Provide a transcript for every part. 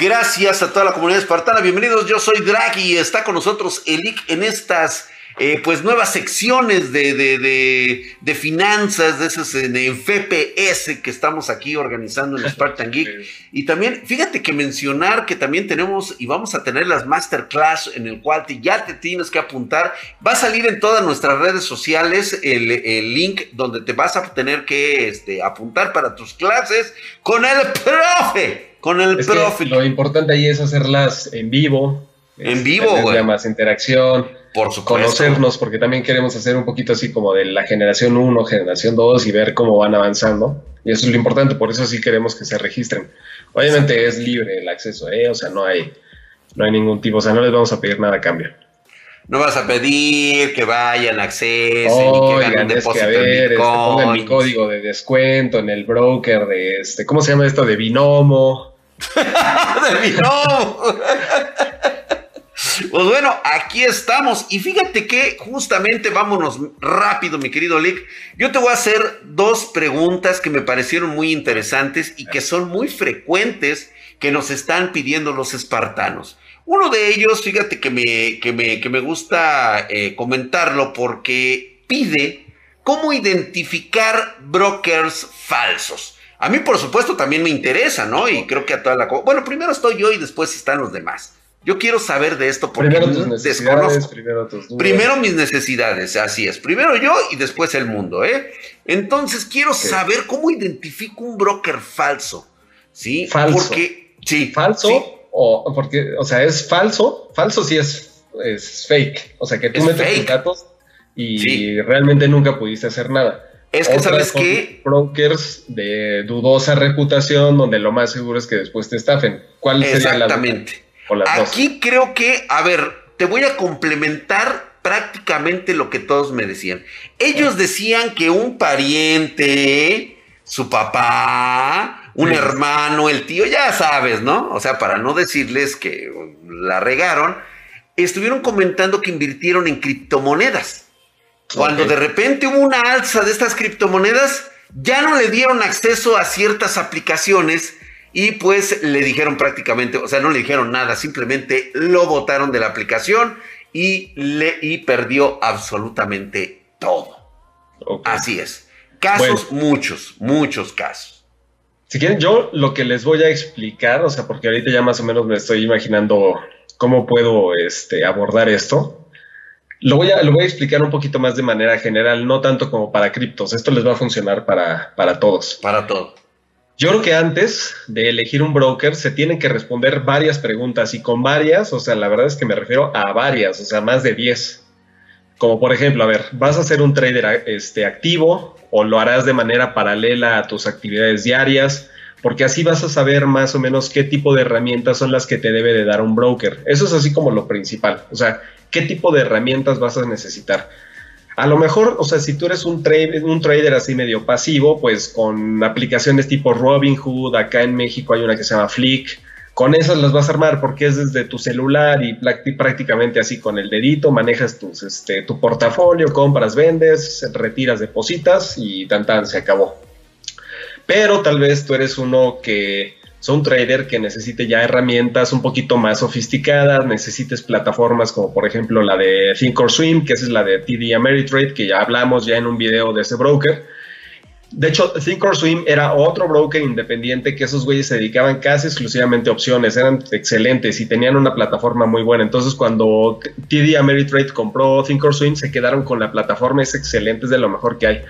Gracias a toda la comunidad espartana. Bienvenidos, yo soy Drag y está con nosotros Elic en estas eh, pues nuevas secciones de, de, de, finanzas, de esas en, FPS que estamos aquí organizando en Spartan Geek. Y también, fíjate que mencionar que también tenemos y vamos a tener las masterclass en el cual ya te tienes que apuntar. Va a salir en todas nuestras redes sociales el, el link donde te vas a tener que este, apuntar para tus clases con el profe con el profe. Lo importante ahí es hacerlas en vivo. En vivo, güey. más interacción. Por supuesto. Conocernos, porque también queremos hacer un poquito así como de la generación 1, generación 2 y ver cómo van avanzando. Y eso es lo importante, por eso sí queremos que se registren. Obviamente es libre el acceso, ¿eh? O sea, no hay, no hay ningún tipo, o sea, no les vamos a pedir nada a cambio. No vas a pedir que vayan, accesen y que ganen depósito que a ver, este, pongan mi código de descuento en el broker de este, ¿cómo se llama esto? De Binomo. De Pues bueno, aquí estamos. Y fíjate que justamente vámonos rápido, mi querido Lick. Yo te voy a hacer dos preguntas que me parecieron muy interesantes y que son muy frecuentes que nos están pidiendo los espartanos. Uno de ellos, fíjate que me, que me, que me gusta eh, comentarlo porque pide cómo identificar brokers falsos. A mí, por supuesto, también me interesa, ¿no? Y creo que a toda la... Bueno, primero estoy yo y después están los demás. Yo quiero saber de esto porque primero desconozco. Primero, primero, mis necesidades, así es. Primero yo y después el mundo, ¿eh? Entonces quiero saber cómo identifico un broker falso. ¿Sí? Falso. Porque, sí. ¿Falso? O, porque, o sea, es falso. Falso sí es, es fake. O sea, que tú metes tus datos y realmente nunca pudiste hacer nada. Es que, ¿sabes qué? Brokers de dudosa reputación, donde lo más seguro es que después te estafen. ¿Cuál sería Exactamente. Aquí creo que, a ver, te voy a complementar prácticamente lo que todos me decían. Ellos decían que un pariente, su papá, un hermano, el tío, ya sabes, ¿no? O sea, para no decirles que la regaron, estuvieron comentando que invirtieron en criptomonedas. Cuando de repente hubo una alza de estas criptomonedas, ya no le dieron acceso a ciertas aplicaciones y pues le dijeron prácticamente, o sea, no le dijeron nada, simplemente lo botaron de la aplicación y, le, y perdió absolutamente todo. Así es. Casos, muchos, muchos casos. Si quieren, yo lo que les voy a explicar, o sea, porque ahorita ya más o menos me estoy imaginando cómo puedo este, abordar esto. Lo voy, a, lo voy a explicar un poquito más de manera general, no tanto como para criptos. Esto les va a funcionar para, para todos. Para todo. Yo creo que antes de elegir un broker se tienen que responder varias preguntas y con varias, o sea, la verdad es que me refiero a varias, o sea, más de 10. Como por ejemplo, a ver, ¿vas a ser un trader este, activo o lo harás de manera paralela a tus actividades diarias? Porque así vas a saber más o menos qué tipo de herramientas son las que te debe de dar un broker. Eso es así como lo principal. O sea, qué tipo de herramientas vas a necesitar. A lo mejor, o sea, si tú eres un, trader, así medio pasivo, pues con aplicaciones tipo Robinhood, acá en México hay una que se llama Flick, con esas las vas a armar porque es desde tu celular y prácticamente así con el dedito manejas tus, este, tu portafolio, compras, vendes, retiras, depositas y tan tan, se acabó. Pero tal vez tú eres uno que son un trader que necesite ya herramientas un poquito más sofisticadas, necesites plataformas como por ejemplo la de Thinkorswim, que es la de TD Ameritrade, que ya hablamos ya en un video de ese broker. De hecho, Thinkorswim era otro broker independiente que esos güeyes se dedicaban casi exclusivamente a opciones, eran excelentes y tenían una plataforma muy buena. Entonces, cuando TD Ameritrade compró Thinkorswim, se quedaron con la plataforma, es excelente, es de lo mejor que hay.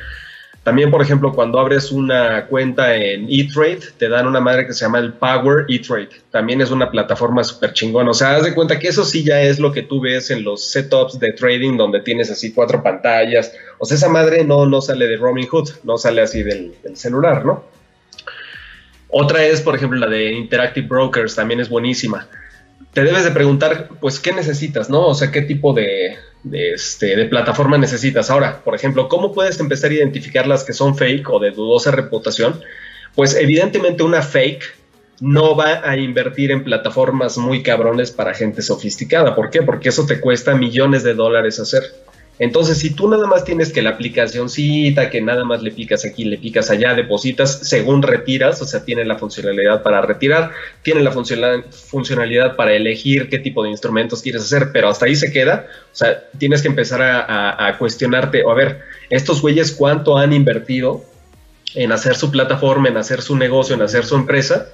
También, por ejemplo, cuando abres una cuenta en eTrade, te dan una madre que se llama el Power eTrade. También es una plataforma súper chingona. O sea, haz de cuenta que eso sí ya es lo que tú ves en los setups de trading donde tienes así cuatro pantallas. O sea, esa madre no, no sale de Robinhood, no sale así del, del celular, ¿no? Otra es, por ejemplo, la de Interactive Brokers, también es buenísima. Te debes de preguntar, pues, ¿qué necesitas, no? O sea, ¿qué tipo de, este, de plataforma necesitas. Ahora, por ejemplo, ¿cómo puedes empezar a identificar las que son fake o de dudosa reputación? Pues evidentemente una fake no va a invertir en plataformas muy cabrones para gente sofisticada. ¿Por qué? Porque eso te cuesta millones de dólares hacer. Entonces, si tú nada más tienes que la aplicacióncita, que nada más le picas aquí, le picas allá, depositas, según retiras, o sea, tiene la funcionalidad para retirar, tiene la funcionalidad para elegir qué tipo de instrumentos quieres hacer, pero hasta ahí se queda. O sea, tienes que empezar a, a cuestionarte, o a ver, estos güeyes cuánto han invertido en hacer su plataforma, en hacer su negocio, en hacer su empresa.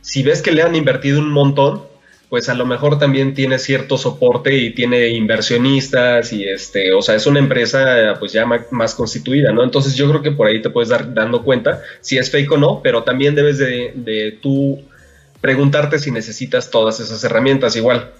Si ves que le han invertido un montón, pues a lo mejor también tiene cierto soporte y tiene inversionistas y este, o sea, es una empresa pues ya más constituida, ¿no? Entonces yo creo que por ahí te puedes dar dando cuenta si es fake o no, pero también debes de, de tú preguntarte si necesitas todas esas herramientas igual.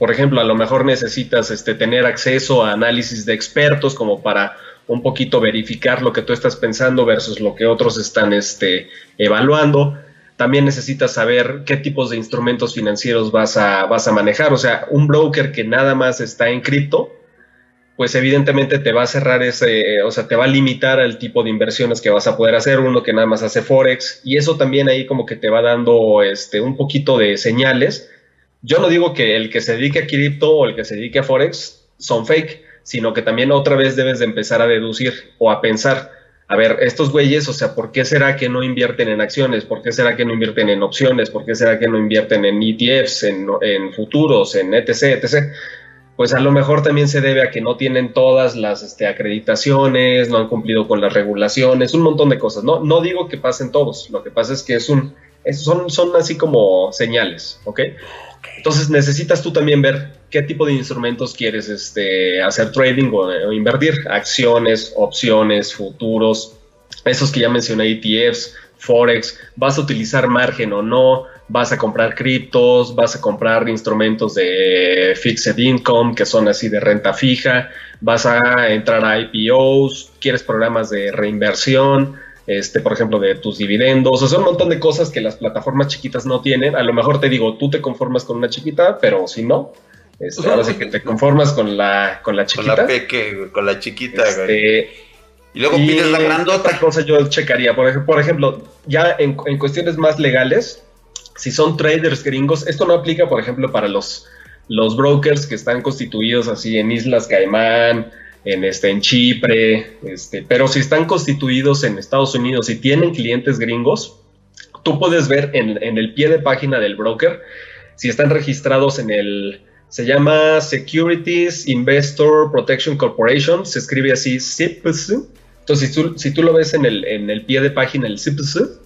Por ejemplo, a lo mejor necesitas este, tener acceso a análisis de expertos como para un poquito verificar lo que tú estás pensando versus lo que otros están este, evaluando también necesitas saber qué tipos de instrumentos financieros vas a, vas a manejar. O sea, un broker que nada más está en cripto, pues evidentemente te va a cerrar ese, o sea, te va a limitar al tipo de inversiones que vas a poder hacer, uno que nada más hace Forex, y eso también ahí como que te va dando este, un poquito de señales. Yo no digo que el que se dedique a cripto o el que se dedique a Forex son fake, sino que también otra vez debes de empezar a deducir o a pensar, a ver, estos güeyes, o sea, ¿por qué será que no invierten en acciones? ¿Por qué será que no invierten en opciones? ¿Por qué será que no invierten en ETFs, en, futuros, en etc., etc.? Pues a lo mejor también se debe a que no tienen todas las este, acreditaciones, no han cumplido con las regulaciones, un montón de cosas. No, no digo que pasen todos, lo que pasa es que es un, son, son así como señales, ¿ok? Entonces necesitas tú también ver qué tipo de instrumentos quieres este, hacer trading o, invertir. Acciones, opciones, futuros, esos que ya mencioné, ETFs, Forex, vas a utilizar margen o no, vas a comprar criptos, vas a comprar instrumentos de fixed income que son así de renta fija, vas a entrar a IPOs, quieres programas de reinversión, este, por ejemplo, de tus dividendos, o sea, un montón de cosas que las plataformas chiquitas no tienen. A lo mejor te digo, tú te conformas con una chiquita, pero si no, este, ahora sí que te conformas con la, con la chiquita. Con la peque, con la chiquita, este, Y luego pides la grandota. Otra cosa yo checaría, por ejemplo, por ejemplo ya en, en cuestiones más legales, si son traders gringos, esto no aplica, por ejemplo, para los, los brokers que están constituidos así en Islas Caimán, en, este, en Chipre, este, pero si están constituidos en Estados Unidos y tienen clientes gringos, tú puedes ver en, el pie de página del broker si están registrados en el, se llama Securities Investor Protection Corporation, se escribe así CIPS. Entonces, si tú, si tú lo ves en el, en el pie de página, el CIPS,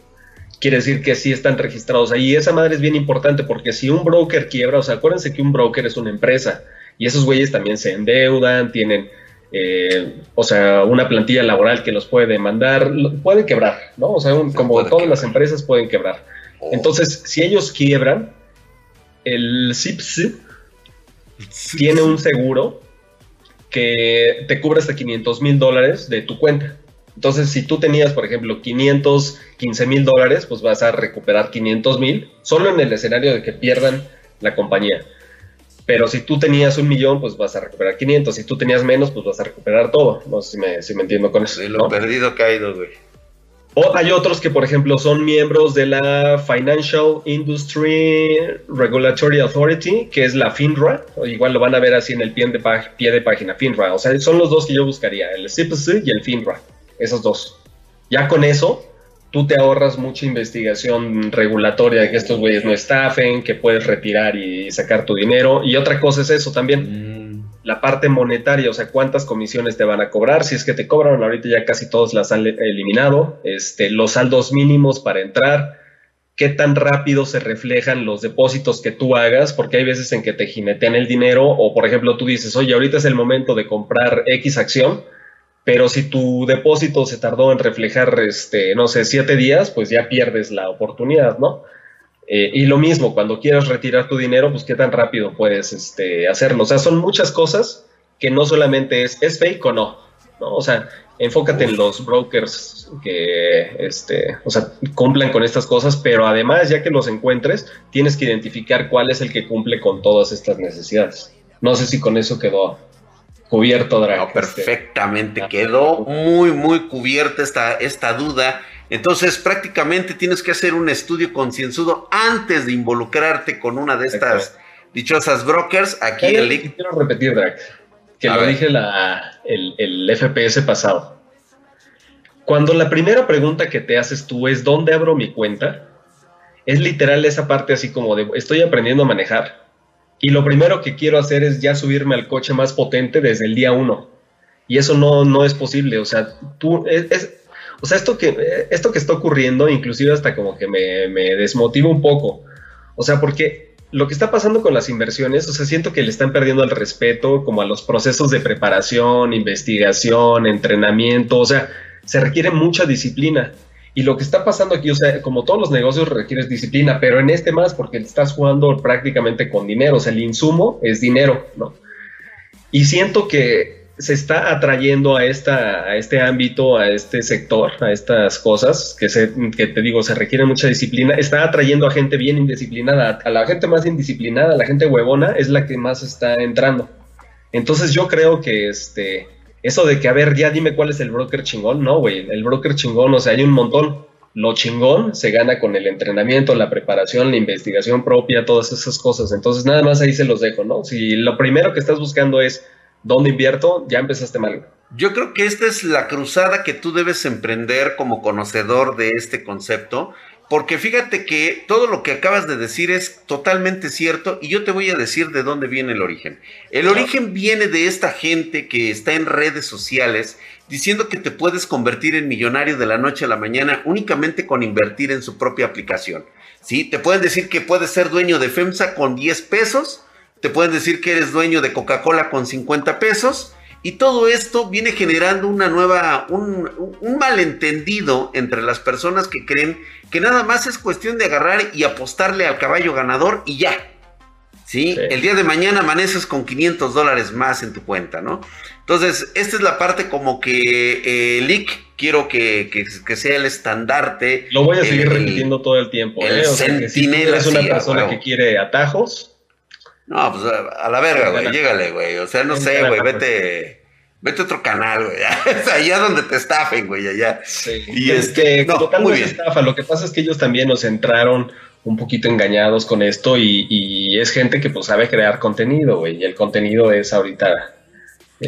quiere decir que sí están registrados ahí. Esa madre es bien importante porque si un broker quiebra, o sea, acuérdense que un broker es una empresa y esos güeyes también se endeudan, tienen eh, o sea, una plantilla laboral que los puede demandar, puede quebrar, ¿no? O sea, como todas las empresas pueden quebrar. Oh. Entonces, si ellos quiebran, el CIPS tiene un seguro que te cubre hasta 500 mil dólares de tu cuenta. Entonces, si tú tenías, por ejemplo, 515 mil dólares, pues vas a recuperar 500 mil, solo en el escenario de que pierdan la compañía. Pero si tú tenías un millón, pues vas a recuperar 500. Si tú tenías menos, pues vas a recuperar todo. No sé si me, si me entiendo con eso. Sí, lo perdido caído, güey. O hay otros que, por ejemplo, son miembros de la Financial Industry Regulatory Authority, que es la FINRA. O igual lo van a ver así en el pie de, pie de página, FINRA. O sea, son los dos que yo buscaría, el CPC y el FINRA. Esos dos. Ya con eso, tú te ahorras mucha investigación regulatoria de que estos güeyes no estafen, que puedes retirar y sacar tu dinero. Y otra cosa es eso también, mm. la parte monetaria, o sea, cuántas comisiones te van a cobrar, si es que te cobran, ahorita ya casi todos las han eliminado, este, los saldos mínimos para entrar, qué tan rápido se reflejan los depósitos que tú hagas, porque hay veces en que te jinetean el dinero, o por ejemplo tú dices, oye, ahorita es el momento de comprar X acción, pero si tu depósito se tardó en reflejar, este, no sé, siete días, pues ya pierdes la oportunidad, ¿no? Eh, y lo mismo, cuando quieras retirar tu dinero, pues qué tan rápido puedes este, hacerlo. O sea, son muchas cosas que no solamente es, ¿es fake o no? ¿no? O sea, enfócate en los brokers que este, o sea, cumplan con estas cosas, pero además, ya que los encuentres, tienes que identificar cuál es el que cumple con todas estas necesidades. No sé si con eso quedó cubierto, Drag. perfectamente, quedó muy, muy cubierta esta, esta duda. Entonces, prácticamente tienes que hacer un estudio concienzudo antes de involucrarte con una de estas dichosas brokers. Aquí el link. Quiero repetir, Drag. que lo dije la, el, el FPS pasado. Cuando la primera pregunta que te haces tú es ¿dónde abro mi cuenta? Es literal esa parte así como de estoy aprendiendo a manejar y lo primero que quiero hacer es ya subirme al coche más potente desde el día uno. Y eso no, no es posible. O sea, tú, es, o sea, esto que, esto que está ocurriendo, inclusive hasta como que me, me desmotiva un poco. O sea, porque lo que está pasando con las inversiones, o sea, siento que le están perdiendo el respeto como a los procesos de preparación, investigación, entrenamiento, o sea, se requiere mucha disciplina. Y lo que está pasando aquí, o sea, como todos los negocios requieres disciplina, pero en este más porque estás jugando prácticamente con dinero, o sea, el insumo es dinero, ¿no? Y siento que se está atrayendo a, esta, a este ámbito, a este sector, a estas cosas que, se, que te digo, se requiere mucha disciplina, está atrayendo a gente bien indisciplinada, a la gente más indisciplinada, la gente huevona es la que más está entrando. Entonces yo creo que este, eso de que, a ver, ya dime cuál es el broker chingón, no, güey, el broker chingón, o sea, hay un montón. Lo chingón se gana con el entrenamiento, la preparación, la investigación propia, todas esas cosas. Entonces, nada más ahí se los dejo, ¿no? Si lo primero que estás buscando es dónde invierto, ya empezaste mal. Yo creo que esta es la cruzada que tú debes emprender como conocedor de este concepto, porque fíjate que todo lo que acabas de decir es totalmente cierto y yo te voy a decir de dónde viene el origen. El origen viene de esta gente que está en redes sociales diciendo que te puedes convertir en millonario de la noche a la mañana únicamente con invertir en su propia aplicación. ¿Sí? Te pueden decir que puedes ser dueño de FEMSA con 10 pesos, te pueden decir que eres dueño de Coca-Cola con 50 pesos y todo esto viene generando una nueva, un, malentendido entre las personas que creen que nada más es cuestión de agarrar y apostarle al caballo ganador y ya. ¿Sí? El día de mañana amaneces con 500 dólares más en tu cuenta, ¿no? Entonces, esta es la parte como que eh, quiero que, sea el estandarte. Lo voy a seguir repitiendo todo el tiempo. El ¿eh? es una persona que quiere atajos, no, pues a la verga, güey, llégale, güey. O sea, no sé, güey, vete, vete a otro canal, güey. allá donde te estafen, güey, allá. Sí. Y es que no, muy bien. estafa. Lo que pasa es que ellos también nos entraron un poquito engañados con esto y, es gente que pues sabe crear contenido, güey. Y el contenido es ahorita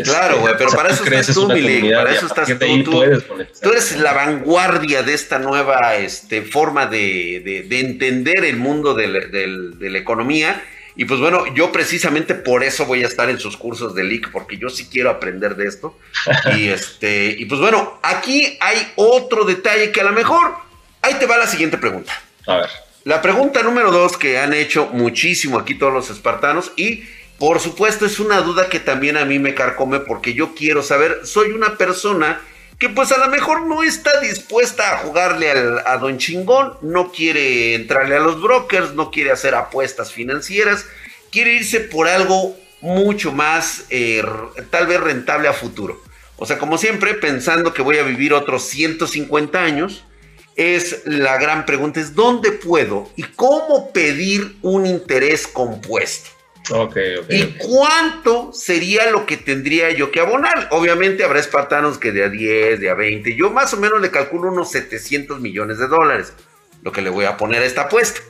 claro, güey, pero para eso estás tú, Mili, para eso estás tú. Tú, eres la vanguardia de esta nueva este, forma de, de, entender el mundo de la economía y pues bueno, yo precisamente por eso voy a estar en sus cursos de leak, porque yo sí quiero aprender de esto. y este, y pues bueno, aquí hay otro detalle que a lo mejor, ahí te va la siguiente pregunta. A ver. La pregunta número dos que han hecho muchísimo aquí todos los espartanos y por supuesto es una duda que también a mí me carcome porque yo quiero saber, soy una persona que pues a lo mejor no está dispuesta a jugarle a Don Chingón, no quiere entrarle a los brokers, no quiere hacer apuestas financieras, quiere irse por algo mucho más eh, tal vez rentable a futuro. O sea, como siempre, pensando que voy a vivir otros 150 años, es la gran pregunta, es ¿dónde puedo y cómo pedir un interés compuesto? ¿Y cuánto sería lo que tendría yo que abonar? Obviamente habrá espartanos que de a 10, de a 20. Yo más o menos le calculo unos 700 millones de dólares, lo que le voy a poner a esta apuesta.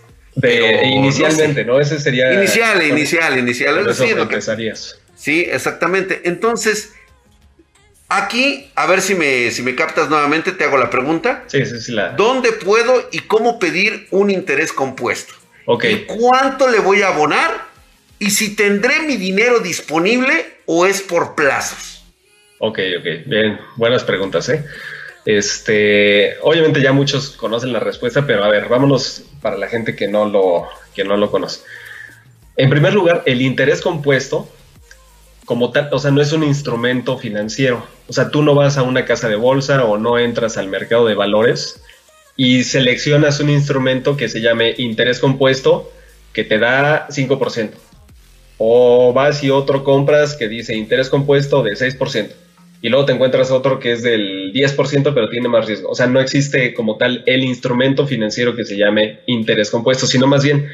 inicialmente, no, Ese sería. Inicial, inicial, inicial. Es decir, lo que Sí, exactamente. Entonces, aquí, a ver si me, si me captas nuevamente, te hago la pregunta. Sí, sí, sí. La... ¿Dónde puedo y cómo pedir un interés compuesto? Ok. ¿Y cuánto le voy a abonar? Y si tendré mi dinero disponible o es por plazos. Ok, ok, bien, buenas preguntas, ¿eh? Este, obviamente ya muchos conocen la respuesta, pero a ver, vámonos para la gente que no lo, que no lo conoce. En primer lugar, el interés compuesto, como tal, o sea, no es un instrumento financiero. O sea, tú no vas a una casa de bolsa o no entras al mercado de valores y seleccionas un instrumento que se llame interés compuesto que te da 5%. O vas y otro compras que dice interés compuesto de 6%. Y luego te encuentras otro que es del 10%, pero tiene más riesgo. O sea, no existe como tal el instrumento financiero que se llame interés compuesto, sino más bien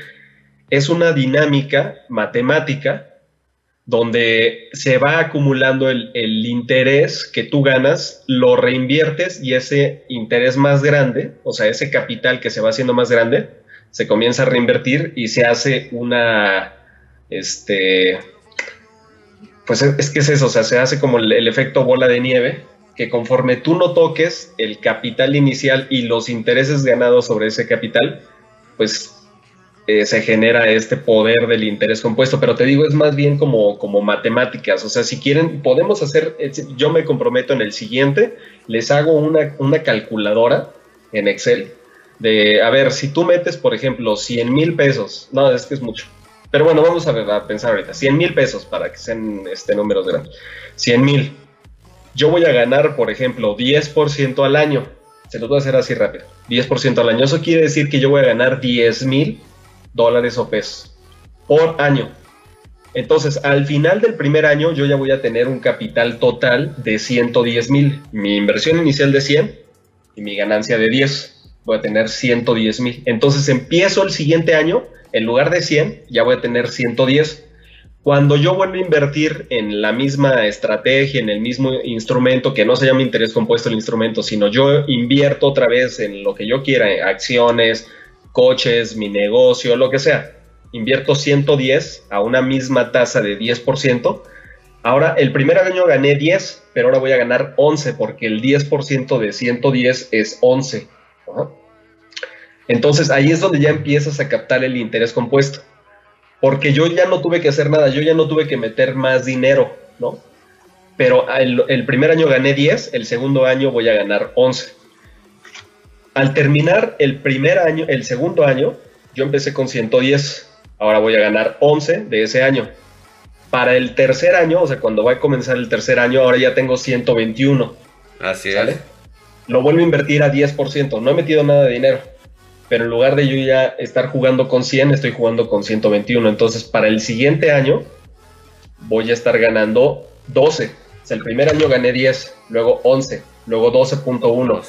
es una dinámica matemática donde se va acumulando el, el, interés que tú ganas, lo reinviertes y ese interés más grande, o sea, ese capital que se va haciendo más grande, se comienza a reinvertir y se hace una, este, Pues es, que es eso, o sea, se hace como el, efecto bola de nieve, que conforme tú no toques el capital inicial y los intereses ganados sobre ese capital, pues eh, se genera este poder del interés compuesto, pero te digo, es más bien como, como matemáticas, o sea, si quieren, podemos hacer, yo me comprometo en el siguiente, les hago una, una calculadora en Excel de, a ver, si tú metes, por ejemplo, 100 mil pesos, no, es que es mucho, pero bueno, vamos a, pensar ahorita, 100 mil pesos para que sean este, números grandes, 100 mil, yo voy a ganar, por ejemplo, 10% al año, se los voy a hacer así rápido, 10% al año, eso quiere decir que yo voy a ganar 10 mil dólares o pesos por año. Entonces, al final del primer año, yo ya voy a tener un capital total de 110 mil. Mi inversión inicial de 100 y mi ganancia de 10 voy a tener 110 mil. Entonces empiezo el siguiente año, en lugar de 100, ya voy a tener 110. Cuando yo vuelvo a invertir en la misma estrategia, en el mismo instrumento, que no se llama interés compuesto el instrumento, sino yo invierto otra vez en lo que yo quiera, acciones, coches, mi negocio, lo que sea, invierto 110 a una misma tasa de 10%, ahora el primer año gané 10, pero ahora voy a ganar 11 porque el 10% de 110 es 11. Entonces ahí es donde ya empiezas a captar el interés compuesto. Porque yo ya no tuve que hacer nada, yo ya no tuve que meter más dinero, ¿no? Pero el, primer año gané 10, el segundo año voy a ganar 11. Al terminar el primer año, el segundo año, yo empecé con 110. Ahora voy a ganar 11 de ese año. Para el tercer año, o sea, cuando va a comenzar el tercer año, ahora ya tengo 121. Así es lo vuelvo a invertir a 10%. No he metido nada de dinero. Pero en lugar de yo ya estar jugando con 100, estoy jugando con 121. Entonces, para el siguiente año, voy a estar ganando 12. O sea, el primer año gané 10, luego 11, luego 12.1.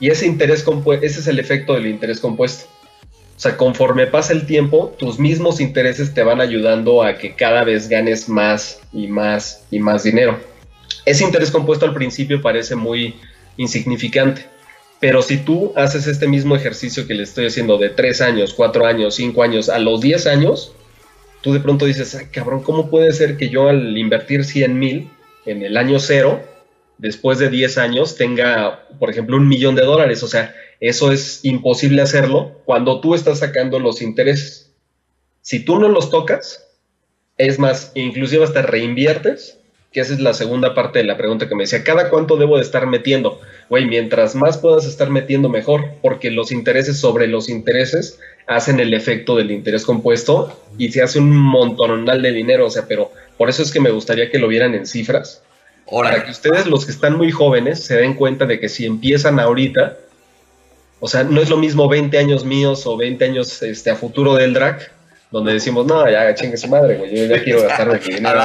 Y ese interés compuesto, ese es el efecto del interés compuesto. O sea, conforme pasa el tiempo, tus mismos intereses te van ayudando a que cada vez ganes más y más y más dinero. Ese interés compuesto al principio parece muy, insignificante. Pero si tú haces este mismo ejercicio que le estoy haciendo de 3 años, 4 años, 5 años, a los 10 años, tú de pronto dices, ay cabrón, ¿cómo puede ser que yo al invertir 100 mil en el año cero, después de 10 años, tenga, por ejemplo, un millón de dólares? O sea, eso es imposible hacerlo cuando tú estás sacando los intereses. Si tú no los tocas, es más, inclusive hasta reinviertes que esa es la segunda parte de la pregunta que me decía, ¿cada cuánto debo de estar metiendo? Güey, mientras más puedas estar metiendo, mejor, porque los intereses sobre los intereses hacen el efecto del interés compuesto y se hace un montonal de dinero, o sea, pero por eso es que me gustaría que lo vieran en cifras, para que ustedes, los que están muy jóvenes, se den cuenta de que si empiezan ahorita, o sea, no es lo mismo 20 años míos o 20 años este, a futuro del drag, donde decimos, no, ya chingue su madre, güey, yo ya quiero gastar de dinero.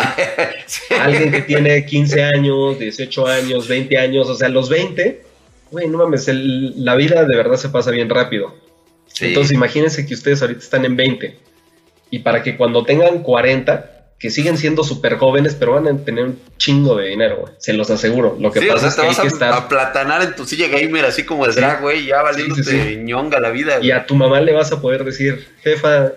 Alguien que tiene 15 años, 18 años, 20 años, o sea, los 20, güey, no mames, la vida de verdad se pasa bien rápido. Entonces imagínense que ustedes ahorita están en 20 y para que cuando tengan 40, que siguen siendo súper jóvenes, pero van a tener un chingo de dinero, güey. Se los aseguro. Lo que pasa es que hay que estar. A platanar en tu silla gamer, así como el drag, güey, ya valiéndote ñonga la vida. Y a tu mamá le vas a poder decir, jefa,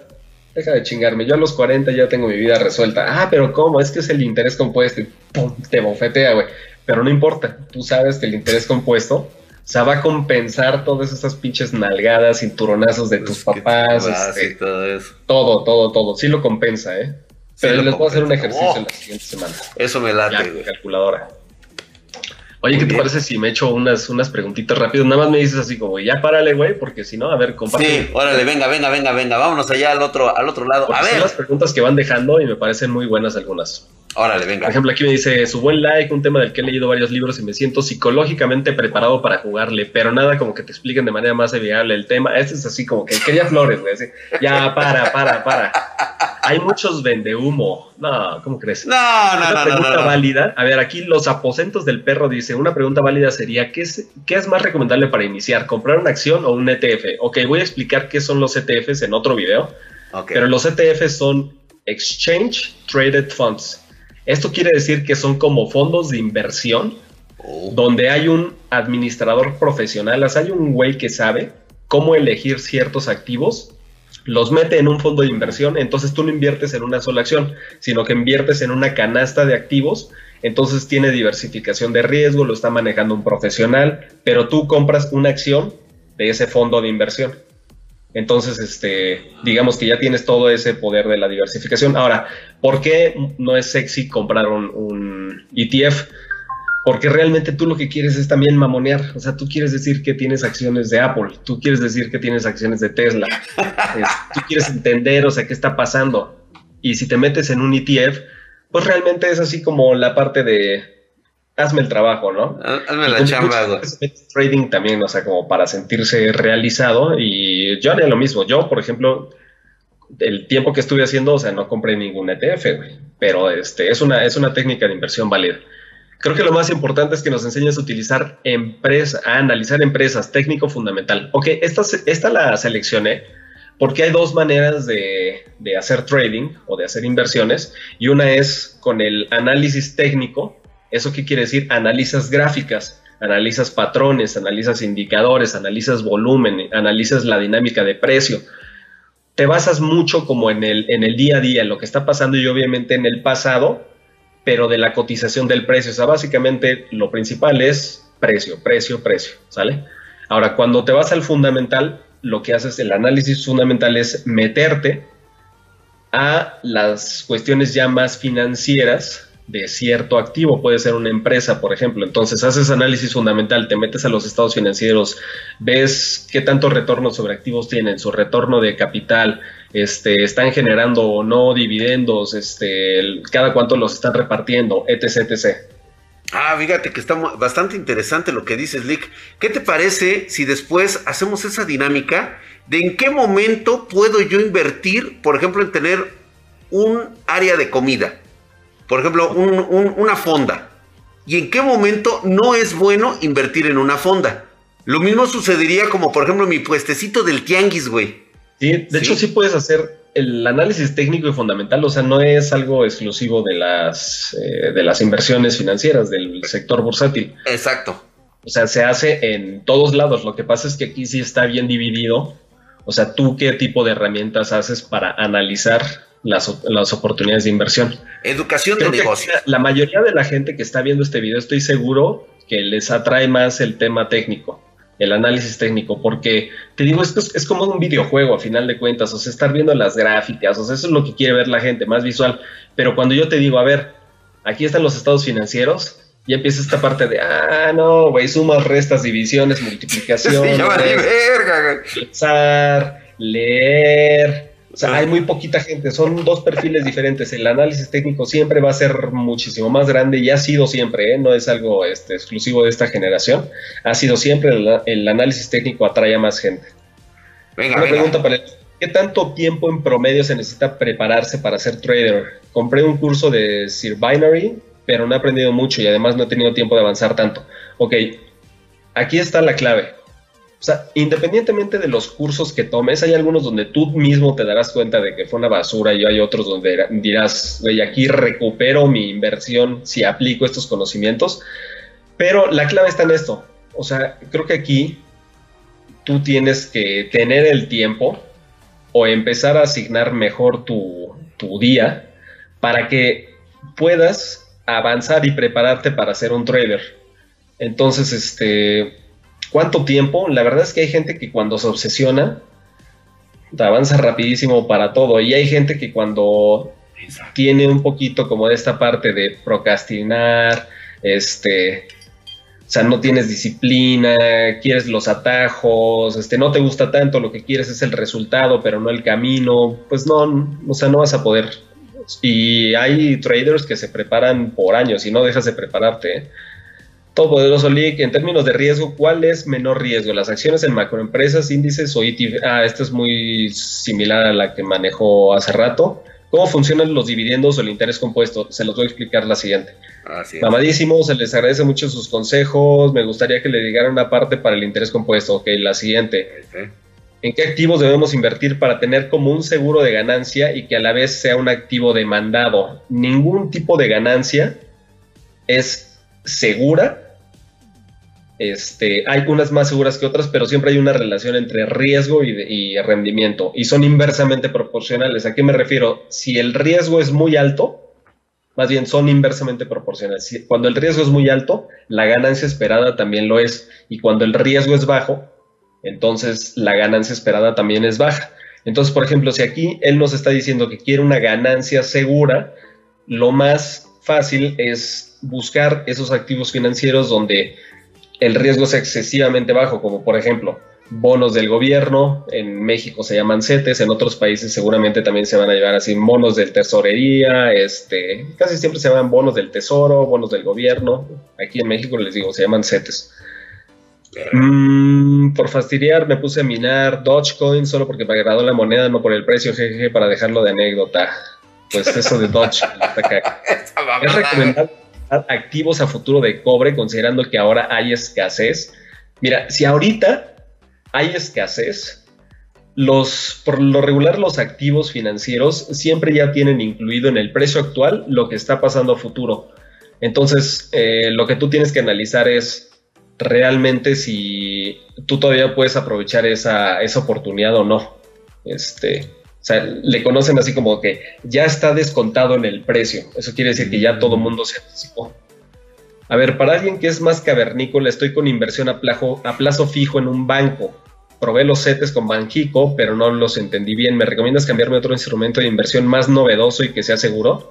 deja de chingarme, yo a los 40 ya tengo mi vida resuelta. Ah, pero ¿cómo? Es que es el interés compuesto y ¡pum! te bofetea, güey. Pero no importa, tú sabes que el interés compuesto, o sea, va a compensar todas esas pinches nalgadas, cinturonazos de tus papás. Este, todo eso. Todo, todo, todo. Sí lo compensa, ¿eh? Pero les puedo hacer un ejercicio en la siguiente semana. Eso me late, güey. Calculadora. Oye, ¿qué te parece si me echo unas, unas preguntitas rápidas? Nada más me dices así como, ya párale, güey, porque si no, a ver, comparte. Sí, órale, venga, venga, venga, venga, vámonos allá al otro, al otro lado. a ver. Son las preguntas que van dejando y me parecen muy buenas algunas. Órale, venga. Por ejemplo, aquí me dice su buen like, un tema del que he leído varios libros y me siento psicológicamente preparado para jugarle, pero nada como que te expliquen de manera más amigable el tema. Este es así como que quería flores, güey. Ya, para, para, para. Hay muchos vende humo. No, ¿cómo crees? No, no, una pregunta válida. A ver, aquí los aposentos del perro dice, una pregunta válida sería, ¿qué es, ¿qué es más recomendable para iniciar? ¿Comprar una acción o un ETF? Ok, voy a explicar qué son los ETFs en otro video. Pero los ETFs son Exchange Traded Funds. Esto quiere decir que son como fondos de inversión oh. donde hay un administrador profesional, hay un güey que sabe cómo elegir ciertos activos los mete en un fondo de inversión, entonces tú no inviertes en una sola acción, sino que inviertes en una canasta de activos, entonces tiene diversificación de riesgo, lo está manejando un profesional, pero tú compras una acción de ese fondo de inversión. Entonces, este, digamos que ya tienes todo ese poder de la diversificación. Ahora, ¿por qué no es sexy comprar un, un ETF? Porque realmente tú lo que quieres es también mamonear, o sea, tú quieres decir que tienes acciones de Apple, tú quieres decir que tienes acciones de Tesla, tú quieres entender, o sea, qué está pasando. Y si te metes en un ETF, pues realmente es así como la parte de hazme el trabajo, ¿no? Hazme la chamba. Trading también, o sea, como para sentirse realizado y yo haría lo mismo. Yo, por ejemplo, el tiempo que estuve haciendo, o sea, no compré ningún ETF, güey, pero este es una es una técnica de inversión válida. Creo que lo más importante es que nos enseñes a utilizar empresas, a analizar empresas, técnico fundamental. Ok, esta, esta la seleccioné porque hay dos maneras de, de, hacer trading o de hacer inversiones y una es con el análisis técnico. ¿Eso qué quiere decir? Analizas gráficas, analizas patrones, analizas indicadores, analizas volumen, analizas la dinámica de precio. Te basas mucho como en el, en el día a día, en lo que está pasando y obviamente en el pasado pero de la cotización del precio. O sea, básicamente lo principal es precio, precio, precio, ¿sale? Ahora, cuando te vas al fundamental, lo que haces, el análisis fundamental es meterte a las cuestiones ya más financieras de cierto activo, puede ser una empresa, por ejemplo. Entonces haces análisis fundamental, te metes a los estados financieros, ves qué tanto retorno sobre activos tienen, su retorno de capital, este, están generando o no dividendos, este, cada cuánto los están repartiendo, etc, etc. Ah, fíjate que está bastante interesante lo que dices, Lick. ¿Qué te parece si después hacemos esa dinámica de en qué momento puedo yo invertir, por ejemplo, en tener un área de comida? Por ejemplo, una fonda. ¿Y en qué momento no es bueno invertir en una fonda? Lo mismo sucedería como, por ejemplo, mi puestecito del tianguis, güey. Sí, de hecho sí puedes hacer el análisis técnico y fundamental, o sea, no es algo exclusivo de las, eh, de las inversiones financieras, del sector bursátil. Exacto. O sea, se hace en todos lados. Lo que pasa es que aquí sí está bien dividido. O sea, tú qué tipo de herramientas haces para analizar las, las oportunidades de inversión. Educación de negocios. La mayoría de la gente que está viendo este video, estoy seguro que les atrae más el tema técnico el análisis técnico, porque te digo, esto es, como un videojuego a final de cuentas, o sea, estar viendo las gráficas, o sea, eso es lo que quiere ver la gente, más visual, pero cuando yo te digo, a ver, aquí están los estados financieros, ya empieza esta parte de, ah, no, güey, sumas, restas, divisiones, multiplicaciones, sí, leer, o sea, hay muy poquita gente, son dos perfiles diferentes. El análisis técnico siempre va a ser muchísimo más grande y ha sido siempre, ¿eh? no es algo este, exclusivo de esta generación. Ha sido siempre el, análisis técnico atrae a más gente. Venga, Una pregunta para él. ¿Qué tanto tiempo en promedio se necesita prepararse para ser trader? Compré un curso de Sir Binary, pero no he aprendido mucho y además no he tenido tiempo de avanzar tanto. Ok, aquí está la clave o sea, independientemente de los cursos que tomes, hay algunos donde tú mismo te darás cuenta de que fue una basura y hay otros donde dirás, güey, aquí recupero mi inversión si aplico estos conocimientos. Pero la clave está en esto. O sea, creo que aquí tú tienes que tener el tiempo o empezar a asignar mejor tu, tu día para que puedas avanzar y prepararte para ser un trader. Entonces, este, ¿Cuánto tiempo? La verdad es que hay gente que cuando se obsesiona, avanza rapidísimo para todo. Y hay gente que cuando tiene un poquito como de esta parte de procrastinar, este, o sea, no tienes disciplina, quieres los atajos, este, no te gusta tanto, lo que quieres es el resultado, pero no el camino, pues no, o sea, no vas a poder. Y hay traders que se preparan por años y no dejas de prepararte. ¿eh? Todopoderoso Lick, en términos de riesgo, ¿cuál es menor riesgo? ¿Las acciones en macroempresas, índices o ETF? Ah, esta es muy similar a la que manejó hace rato. ¿Cómo funcionan los dividendos o el interés compuesto? Se los voy a explicar la siguiente. Mamadísimo, se les agradece mucho sus consejos. Me gustaría que le digan una parte para el interés compuesto. Ok, la siguiente. ¿En qué activos debemos invertir para tener como un seguro de ganancia y que a la vez sea un activo demandado? Ningún tipo de ganancia es segura este, hay unas más seguras que otras, pero siempre hay una relación entre riesgo y, rendimiento y son inversamente proporcionales. ¿A qué me refiero? Si el riesgo es muy alto, más bien son inversamente proporcionales. cuando el riesgo es muy alto, la ganancia esperada también lo es. Y cuando el riesgo es bajo, entonces la ganancia esperada también es baja. Entonces, por ejemplo, si aquí él nos está diciendo que quiere una ganancia segura, lo más fácil es buscar esos activos financieros donde el riesgo sea excesivamente bajo, como por ejemplo bonos del gobierno, en México se llaman CETES, en otros países seguramente también se van a llevar así bonos de tesorería, este, casi siempre se llaman bonos del tesoro, bonos del gobierno, aquí en México les digo, se llaman CETES. Mm, por fastidiar me puse a minar Dogecoin solo porque me agradó la moneda, no por el precio, jeje, para dejarlo de anécdota. Pues eso de Doge. es recomendable activos a futuro de cobre considerando que ahora hay escasez. Mira, si ahorita hay escasez, los, por lo regular los activos financieros siempre ya tienen incluido en el precio actual lo que está pasando a futuro. Entonces, eh, lo que tú tienes que analizar es realmente si tú todavía puedes aprovechar esa, oportunidad o no. Este, o sea, le conocen así como que ya está descontado en el precio. Eso quiere decir que ya todo el mundo se anticipó. A ver, para alguien que es más cavernícola, estoy con inversión a, a plazo fijo en un banco. Probé los CETES con Banjico, pero no los entendí bien. ¿Me recomiendas cambiarme a otro instrumento de inversión más novedoso y que sea seguro?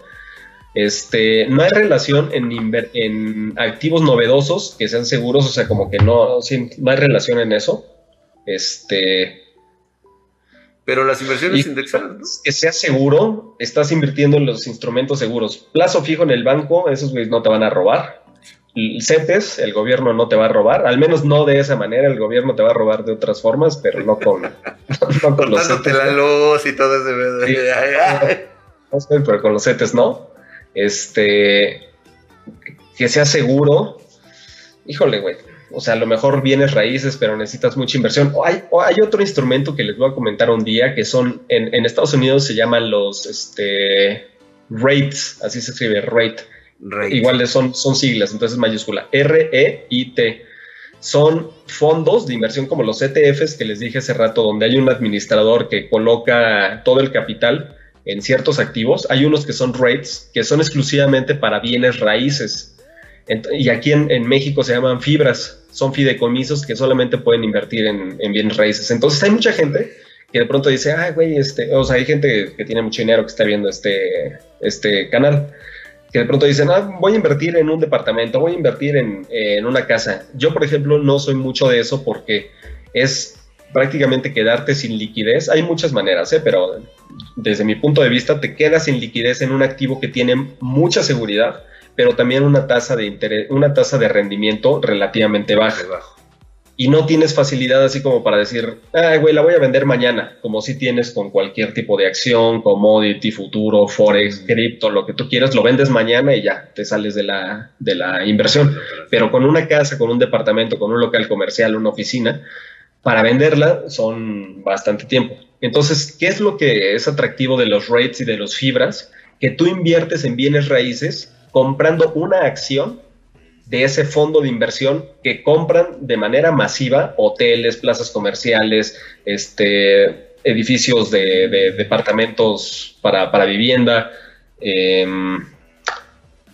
Este, no hay relación en, en activos novedosos que sean seguros, o sea, como que no, no hay relación en eso. Este. Pero las inversiones indexadas. Que sea seguro, estás invirtiendo en los instrumentos seguros. Plazo fijo en el banco, esos no te van a robar. CETES, el gobierno no te va a robar, al menos no de esa manera, el gobierno te va a robar de otras formas, pero no con, no con los CETES. la luz y todo ese. pero con los CETES no este, que sea seguro, híjole, güey. O sea, a lo mejor vienes raíces, pero necesitas mucha inversión. O hay, hay, otro instrumento que les voy a comentar un día, que son, en, Estados Unidos se llaman los este, rates, así se escribe, rate. Igual son, son siglas, entonces mayúscula, R-E-I-T. Son fondos de inversión como los ETFs que les dije hace rato, donde hay un administrador que coloca todo el capital en ciertos activos. Hay unos que son rates, que son exclusivamente para bienes raíces. Y aquí en, México se llaman fibras, son fideicomisos que solamente pueden invertir en, bienes raíces. Entonces hay mucha gente que de pronto dice, ay, güey, este, o sea, hay gente que tiene mucho dinero que está viendo este, este canal, que de pronto dicen, ah, voy a invertir en un departamento, voy a invertir en, en una casa. Yo, por ejemplo, no soy mucho de eso porque es prácticamente quedarte sin liquidez. Hay muchas maneras, ¿eh? pero desde mi punto de vista te quedas sin liquidez en un activo que tiene mucha seguridad, pero también una tasa de interés, una tasa de rendimiento relativamente baja. Y no tienes facilidad así como para decir, ay, güey, la voy a vender mañana, como si tienes con cualquier tipo de acción, commodity, futuro, forex, cripto, lo que tú quieras, lo vendes mañana y ya te sales de la, de la inversión. Pero con una casa, con un departamento, con un local comercial, una oficina, para venderla son bastante tiempo. Entonces, ¿qué es lo que es atractivo de los rates y de los fibras? Que tú inviertes en bienes raíces comprando una acción de ese fondo de inversión que compran de manera masiva hoteles, plazas comerciales, este, edificios de, departamentos para, vivienda, em,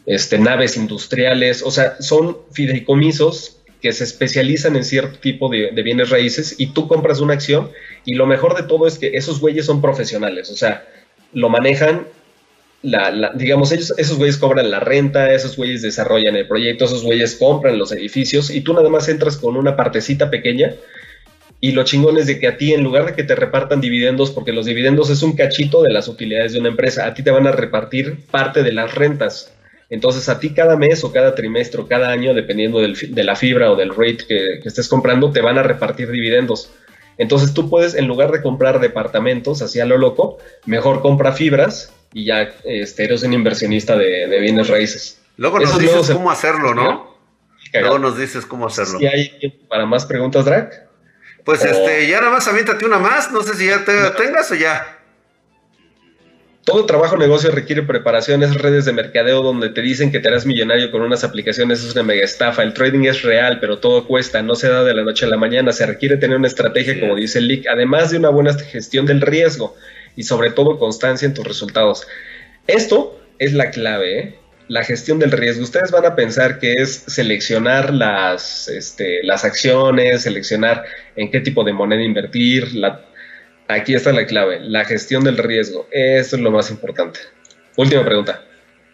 este, naves industriales, o sea, son fideicomisos que se especializan en cierto tipo de, bienes raíces y tú compras una acción y lo mejor de todo es que esos güeyes son profesionales, o sea, lo manejan, la, digamos, ellos, esos güeyes cobran la renta, esos güeyes desarrollan el proyecto, esos güeyes compran los edificios y tú nada más entras con una partecita pequeña y lo chingón es de que a ti, en lugar de que te repartan dividendos, porque los dividendos es un cachito de las utilidades de una empresa, a ti te van a repartir parte de las rentas. Entonces a ti cada mes o cada trimestre o cada año, dependiendo de la fibra o del rate que, estés comprando, te van a repartir dividendos. Entonces tú puedes, en lugar de comprar departamentos así a lo loco, mejor compra fibras y ya este, eres un inversionista de, bienes raíces. Luego nos dices cómo hacerlo, ¿no? Luego nos dices cómo hacerlo. Hay tiempo para más preguntas, Drac. Pues este, ya nada más aviéntate una más, no sé si ya te tengas o ya. Todo trabajo negocio requiere preparaciones, redes de mercadeo donde te dicen que te harás millonario con unas aplicaciones, es una mega estafa. El trading es real, pero todo cuesta, no se da de la noche a la mañana. Se requiere tener una estrategia, como dice el leak, además de una buena gestión del riesgo y sobre todo constancia en tus resultados. Esto es la clave, ¿eh? la gestión del riesgo. Ustedes van a pensar que es seleccionar las, este, las acciones, seleccionar en qué tipo de moneda invertir, Aquí está la clave, la gestión del riesgo. Eso es lo más importante. Última pregunta.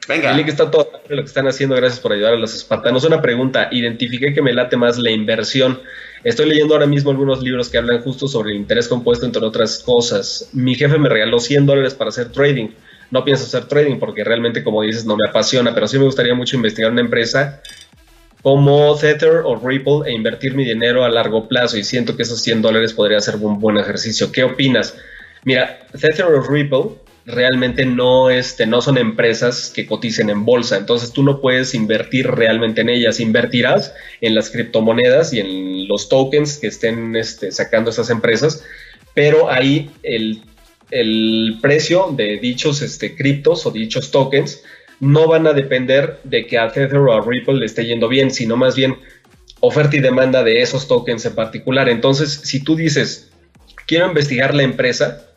Venga. El link está todo lo que están haciendo. Gracias por ayudar a los espartanos. Una pregunta. Identifiqué que me late más la inversión. Estoy leyendo ahora mismo algunos libros que hablan justo sobre el interés compuesto, entre otras cosas. Mi jefe me regaló 100 dólares para hacer trading. No pienso hacer trading porque realmente, como dices, no me apasiona, pero sí me gustaría mucho investigar una empresa como Tether o Ripple e invertir mi dinero a largo plazo y siento que esos 100 dólares podría ser un buen ejercicio. ¿Qué opinas? Mira, Tether o Ripple realmente no, este, no son empresas que coticen en bolsa, entonces tú no puedes invertir realmente en ellas, invertirás en las criptomonedas y en los tokens que estén este, sacando esas empresas, pero ahí el, el precio de dichos este, criptos o dichos tokens no van a depender de que a Tether o a Ripple le esté yendo bien, sino más bien oferta y demanda de esos tokens en particular. Entonces, si tú dices, quiero investigar la empresa,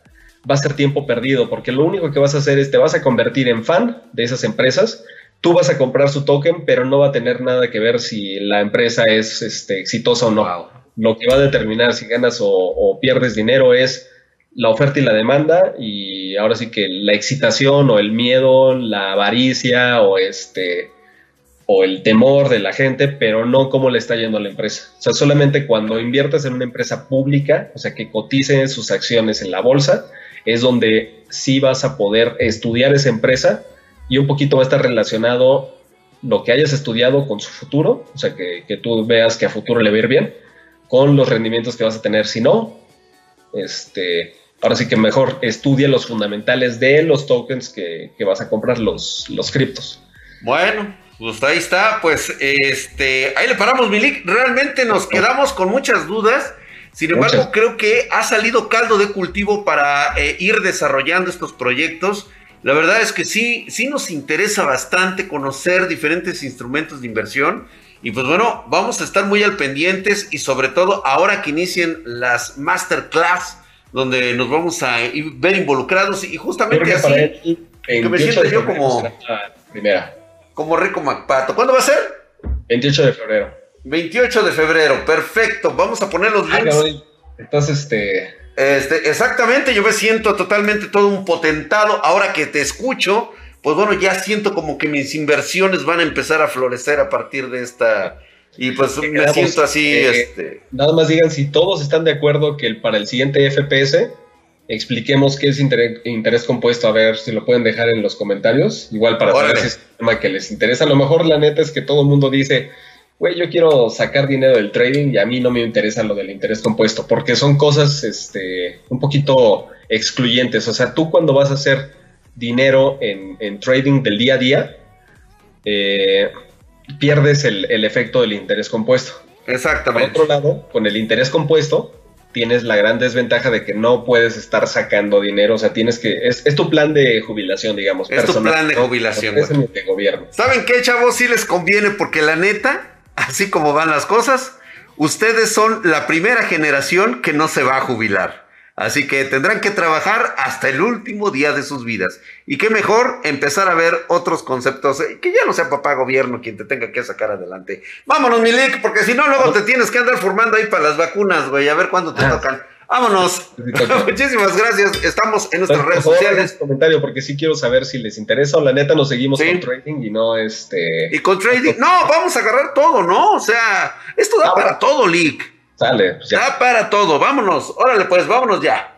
va a ser tiempo perdido, porque lo único que vas a hacer es te vas a convertir en fan de esas empresas, tú vas a comprar su token, pero no va a tener nada que ver si la empresa es este, exitosa o no. Lo que va a determinar si ganas o pierdes dinero es la oferta y la demanda y ahora sí que la excitación o el miedo, la avaricia o este o el temor de la gente, pero no cómo le está yendo a la empresa. O sea, solamente cuando inviertas en una empresa pública, o sea, que cotice sus acciones en la bolsa, es donde sí vas a poder estudiar esa empresa y un poquito va a estar relacionado lo que hayas estudiado con su futuro, o sea, que, que tú veas que a futuro le va a ir bien, con los rendimientos que vas a tener. Si no, este, ahora sí que mejor estudia los fundamentales de los tokens que, vas a comprar, los, los criptos. Bueno, pues ahí está, pues este, ahí le paramos, Milik. Realmente nos quedamos con muchas dudas. Sin embargo, creo que ha salido caldo de cultivo para eh, ir desarrollando estos proyectos. La verdad es que sí, sí nos interesa bastante conocer diferentes instrumentos de inversión. Y pues bueno, vamos a estar muy al pendientes y sobre todo ahora que inicien las masterclass donde nos vamos a ver involucrados y justamente así que me siento yo como primera. como Rico Macpato. ¿Cuándo va a ser? 28 de febrero. 28 de febrero, perfecto. Vamos a poner los links. Entonces, este... este... Exactamente, yo me siento totalmente todo un potentado. Ahora que te escucho, pues bueno, ya siento como que mis inversiones van a empezar a florecer a partir de esta y pues me siento así. este... Nada más digan si todos están de acuerdo que para el siguiente FPS expliquemos qué es interés, compuesto. A ver si lo pueden dejar en los comentarios. Igual para saber si es un tema que les interesa. A lo mejor la neta es que todo el mundo dice, güey, yo quiero sacar dinero del trading y a mí no me interesa lo del interés compuesto. Porque son cosas este, un poquito excluyentes. O sea, tú cuando vas a hacer dinero en, en trading del día a día, eh, pierdes el, efecto del interés compuesto. Exactamente. Por otro lado, con el interés compuesto, tienes la gran desventaja de que no puedes estar sacando dinero, o sea, tienes que, es, tu plan de jubilación, digamos. Es tu plan de jubilación. Es de gobierno. ¿Saben qué, chavos? Sí les conviene porque la neta, así como van las cosas, ustedes son la primera generación que no se va a jubilar. Así que tendrán que trabajar hasta el último día de sus vidas. Y qué mejor empezar a ver otros conceptos, eh, que ya no sea papá gobierno quien te tenga que sacar adelante. Vámonos, Milik, porque si no, luego te tienes que andar formando ahí para las vacunas, güey, a ver cuándo te ah. tocan. Vámonos. Muchísimas gracias. Estamos en nuestras redes sociales. comentario porque sí quiero saber si les interesa o la neta nos seguimos con trading y no este. Y con trading. No, vamos a agarrar todo, ¿no? O sea, esto da ah, para todo, Lick. Sale. Pues ya. para todo. Vámonos. Órale, pues, vámonos ya.